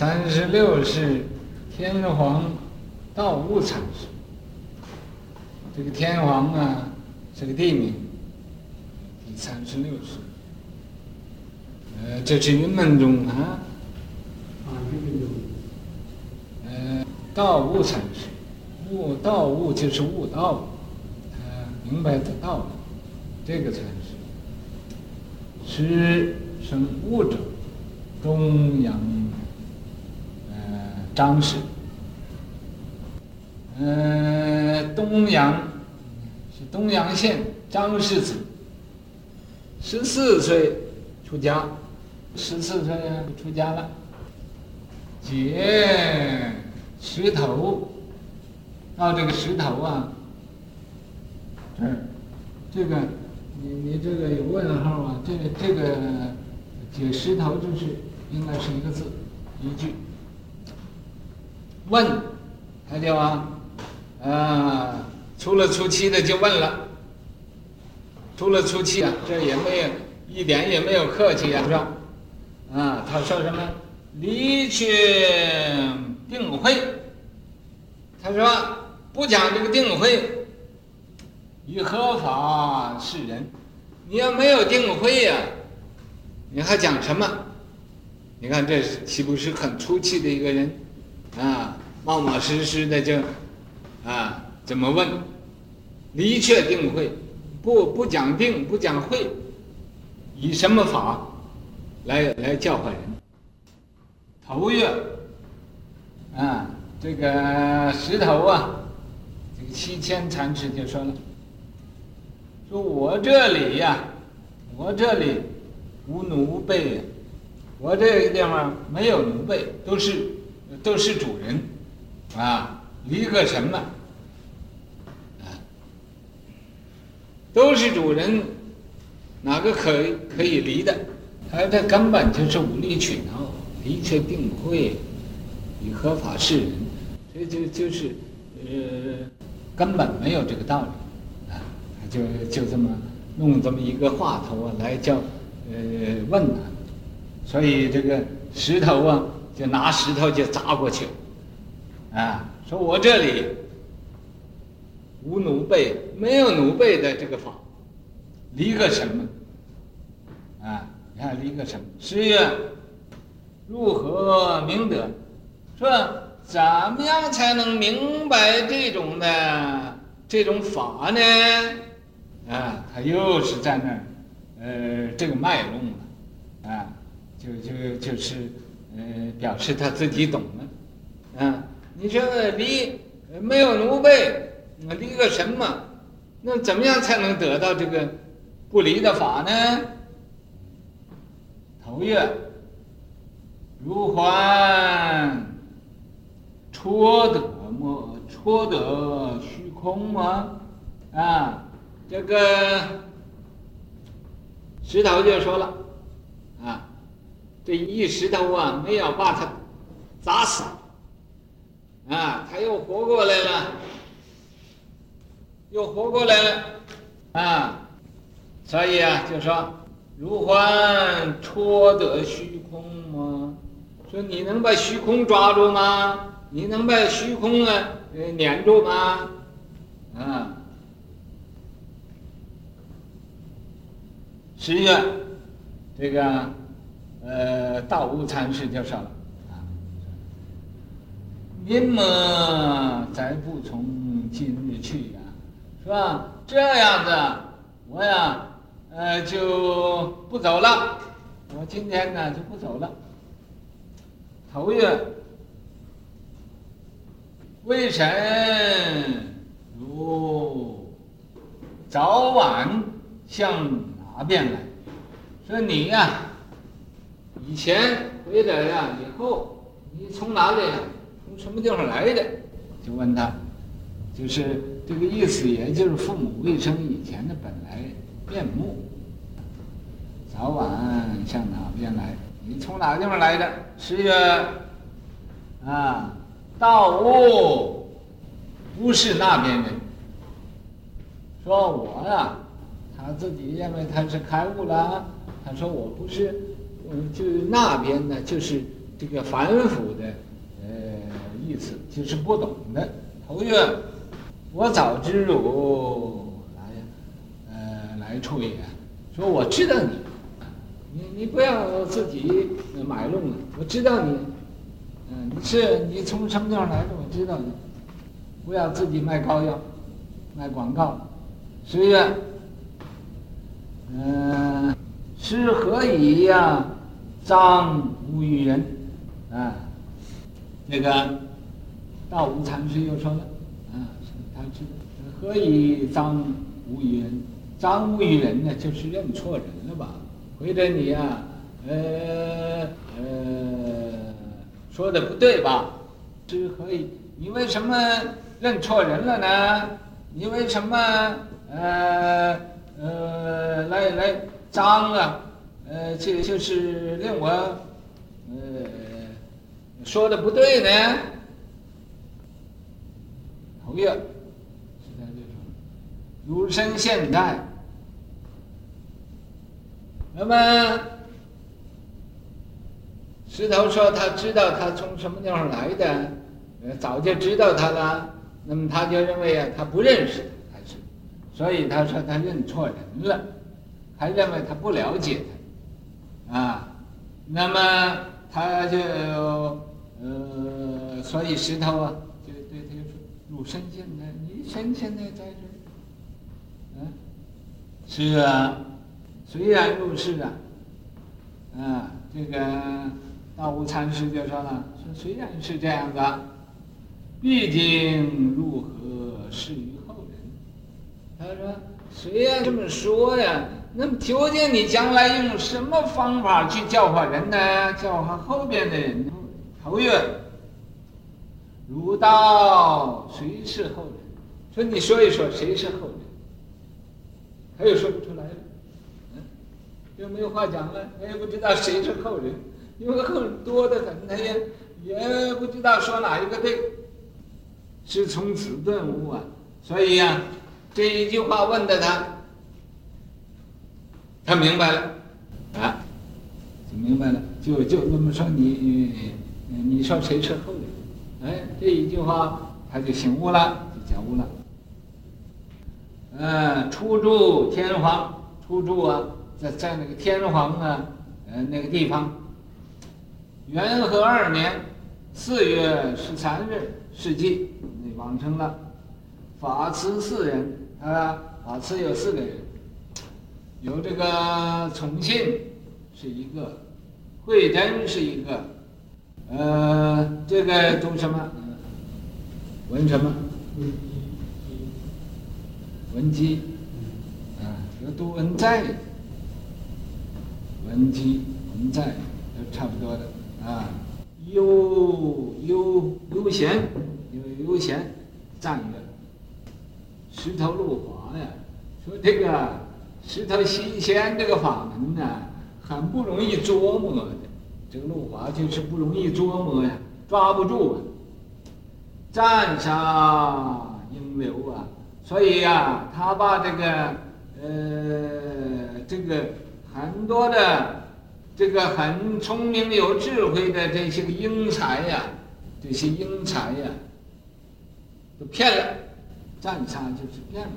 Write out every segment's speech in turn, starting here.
三十六是天皇道悟禅师。这个天皇啊，是个地名。第三十六世，呃，这是云门宗啊。啊，云门宗。呃，道悟禅师，悟道悟就是悟道，呃明白的道理，这个禅师。师生悟者，东阳，呃，张氏。呃，东阳是东阳县张氏子，十四岁出家，十四岁出家了。解石头，到这个石头啊，这，这个你你这个有问号啊？这个这个解石头就是应该是一个字，一句。问，他就啊。啊，出了初七的就问了，出了初七啊，这也没有一点也没有客气啊，是吧？啊，他说什么？离去定慧，他说不讲这个定慧，以何法示人？你要没有定慧呀，你还讲什么？你看这岂不是很出气的一个人？啊，冒冒失失的就。啊，怎么问？离却定慧，不不讲定，不讲慧，以什么法来来教化人？头月，啊，这个石头啊，这个西迁禅师就说了，说我这里呀、我这里无奴婢，我这个地方没有奴婢，都是都是主人，啊。离个什么？啊，都是主人，哪个可可以离的？他这根本就是无理取闹，离却定会，以合法示人？这就就是，呃，根本没有这个道理，啊，就就这么弄这么一个话头啊来叫，呃，问他，所以这个石头啊，就拿石头就砸过去，啊。说我这里无奴婢，没有奴婢的这个法，离个什么？啊，你看离个什么？十月如何明德？说怎么样才能明白这种的这种法呢？啊，他又是在那儿，呃，这个卖弄了，啊，就就就是，呃，表示他自己懂了，啊。你说离没有奴婢，那离个什么？那怎么样才能得到这个不离的法呢？头月如幻戳得么？戳得虚空吗？啊，这个石头就说了，啊，这一石头啊，没有把它砸死。啊，他又活过来了，又活过来了，啊，所以啊，就说如幻戳得虚空吗？说你能把虚空抓住吗？你能把虚空啊呃粘住吗？啊，十月，这个呃道悟禅师就说了。啊您么再不从今日去呀，是吧？这样子，我呀，呃，就不走了。我今天呢就不走了。头月，为臣如早晚向哪边来？说你呀，以前回来呀，以后你从哪里从？什么地方来的？就问他，就是这个意思，也就是父母未生以前的本来面目。早晚向哪边来？你从哪个地方来的？十月啊，道悟不是那边人。说我呀，他自己认为他是开悟了。他说我不是，嗯，就那边呢，就是这个反腐的呃意思，就是不懂的。头月，我早知汝来，呃，来处也。说我知道你，你你不要自己买弄了。我知道你，嗯，是你从什么地方来的？我知道你，不要自己卖膏药，卖广告。十月，嗯，是何以呀？张无与人，啊，这个道无禅师又说了，啊，他是何以张无与人？张无与人呢，就是认错人了吧？或者你呀、啊，呃呃，说的不对吧？师何以？你为什么认错人了呢？你为什么呃呃来来张啊？呃，这就是令我，呃，说的不对呢。头月，现在就说，儒生现代，那么石头说他知道他从什么地方来的，呃，早就知道他了，那么他就认为啊，他不认识，还是，所以他说他认错人了，还认为他不了解他。啊，那么他就呃，所以石头啊，就对他就说：“汝身现在，你身现在在这儿。”啊，是啊，虽然如是啊，啊，这个道无禅师就说了：“说虽然是这样的，毕竟如何是于后人？”他说：“虽然这么说呀。”那么究竟你将来用什么方法去教化人呢？教化后边的人呢？头月，儒道谁是后人？说你说一说谁是后人？他又说不出来了，嗯，又没有话讲了，他也不知道谁是后人，因为后人多得很，他也也不知道说哪一个对。是从此顿悟啊，所以呀、啊，这一句话问的他。他明白了，啊，就明白了，就就那么说你，你，你说谁是后人？哎，这一句话他就醒悟了，就觉悟了。嗯，初住天皇，初住啊，在在那个天皇啊，呃那个地方。元和二年四月十三日，世纪那往生了。法慈四人，啊，法慈有四个人。有这个崇信是一个，慧真是一个，呃，这个读什么？文什么？文姬，啊，有读文在，文姬、文在都差不多的啊。悠悠悠闲，有悠闲，赞一个。石头路滑呀，说这个。石头新鲜这个法门呢，很不容易琢磨的。这个路华就是不容易琢磨呀，抓不住啊。赞杀英流啊，所以呀、他把这个呃这个很多的这个很聪明有智慧的这些个英才呀，这些英才呀，都骗了。赞杀就是骗了。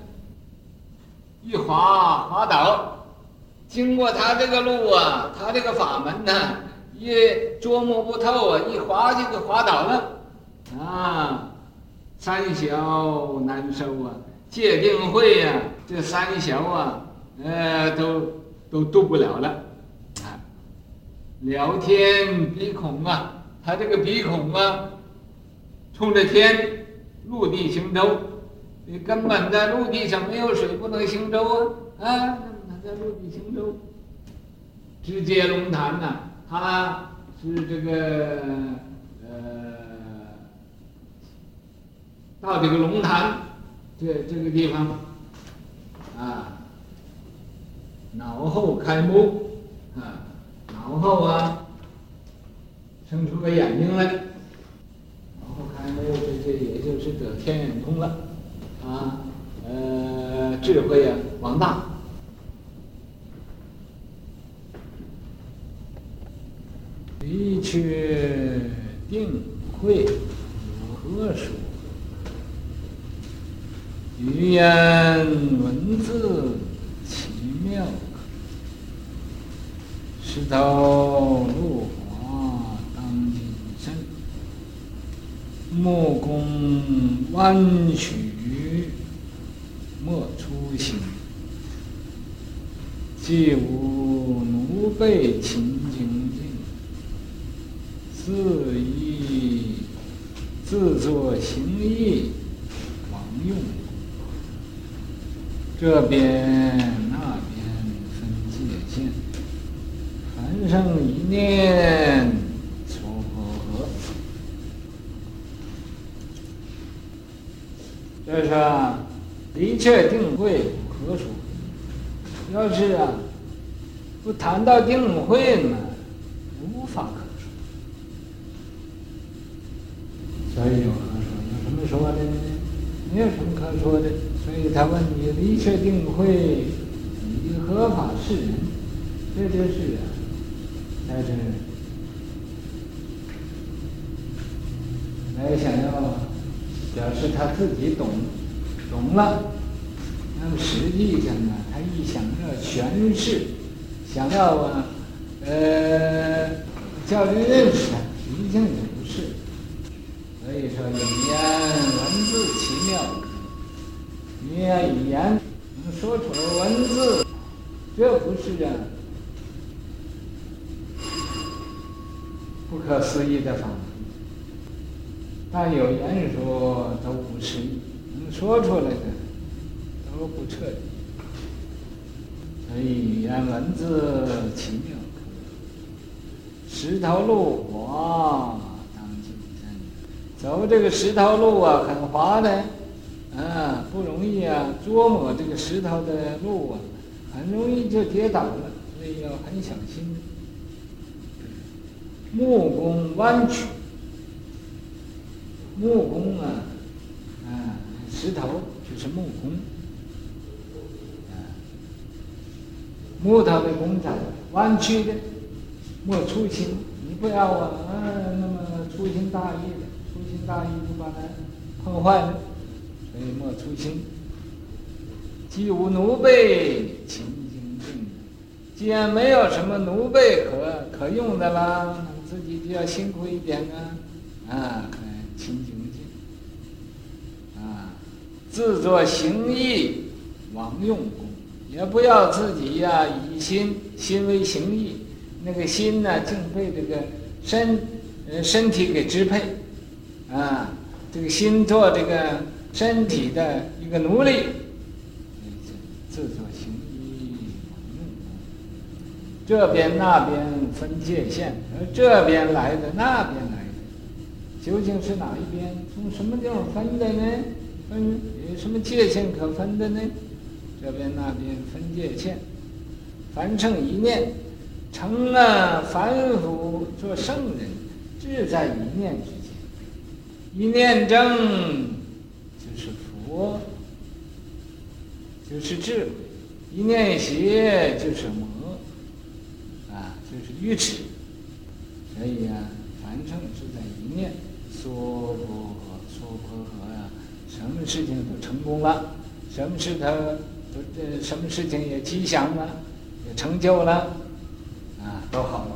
一滑滑倒，经过他这个路啊，他这个法门呢，一琢磨不透啊，一滑就给滑倒了，啊，三小难收啊，戒定慧呀，这三小啊，呃，都都渡不了了，啊，聊天鼻孔啊，他这个鼻孔啊，冲着天，陆地行舟。你根本在陆地上没有水，不能行舟啊！啊，他在陆地行舟，直接龙潭呐，他是这个呃，到这个龙潭这这个地方啊，脑后开目啊，脑后啊，生出个眼睛来，脑后开目，这这也就是得天眼通了。啊，呃，智慧啊，广大。理确定慧有何说？语言文字奇妙，石头落花当金身，木工弯曲莫粗心，既无奴婢勤精进，自意自作行义枉用。这边那边分界线，凡生一念撮婆。这是，理确定慧有何说？要是啊，不谈到定慧嘛，无法可说。所以有何说？有什么说的呢？没有什么可说的。所以他问你：理确定慧以何法示人？这就是啊，在这来想要表示他自己懂懂了。那么实际上呢，他一想到全是，想要啊，呃，叫人认识他，实际上也不是。所以说，语言文字奇妙。你言，语言能说出来文字，这不是啊，不可思议的法。但有言说都不是，说出来的都不彻底。所以语言文字奇妙，石头路滑当金身，走这个石头路啊，很滑的。啊，不容易啊！琢磨这个石头的路啊，很容易就跌倒了，所以要很小心。木工弯曲，木工，啊，石头就是木工，啊，木头的工厂弯曲的，莫粗心，你不要啊，啊，那么粗心大意的，粗心大意就把它碰坏了。所以莫粗心，既无奴婢勤精进，既然没有什么奴婢可可用的啦，自己就要辛苦一点啊，啊，勤精，自作行义王用功，也不要自己呀、以心心为行义，那个心呢，竟被这个身呃身体给支配，啊，这个心做这个。身体的一个奴隶，自作行义王用功，这边那边分界线，而这边来的那边来的，究竟是哪一边？从什么地方分的呢？分有什么界限可分的呢？这边那边分界限，凡圣一念，成了凡夫做圣人，志在一念之间，一念正就是。佛就是智慧，一念邪就是魔，啊，就是愚痴。所以、啊，凡圣是在一念，娑婆诃，娑婆诃呀，什么事情都成功了，什么事他都这什么事情也吉祥了，也成就了，啊，都好了。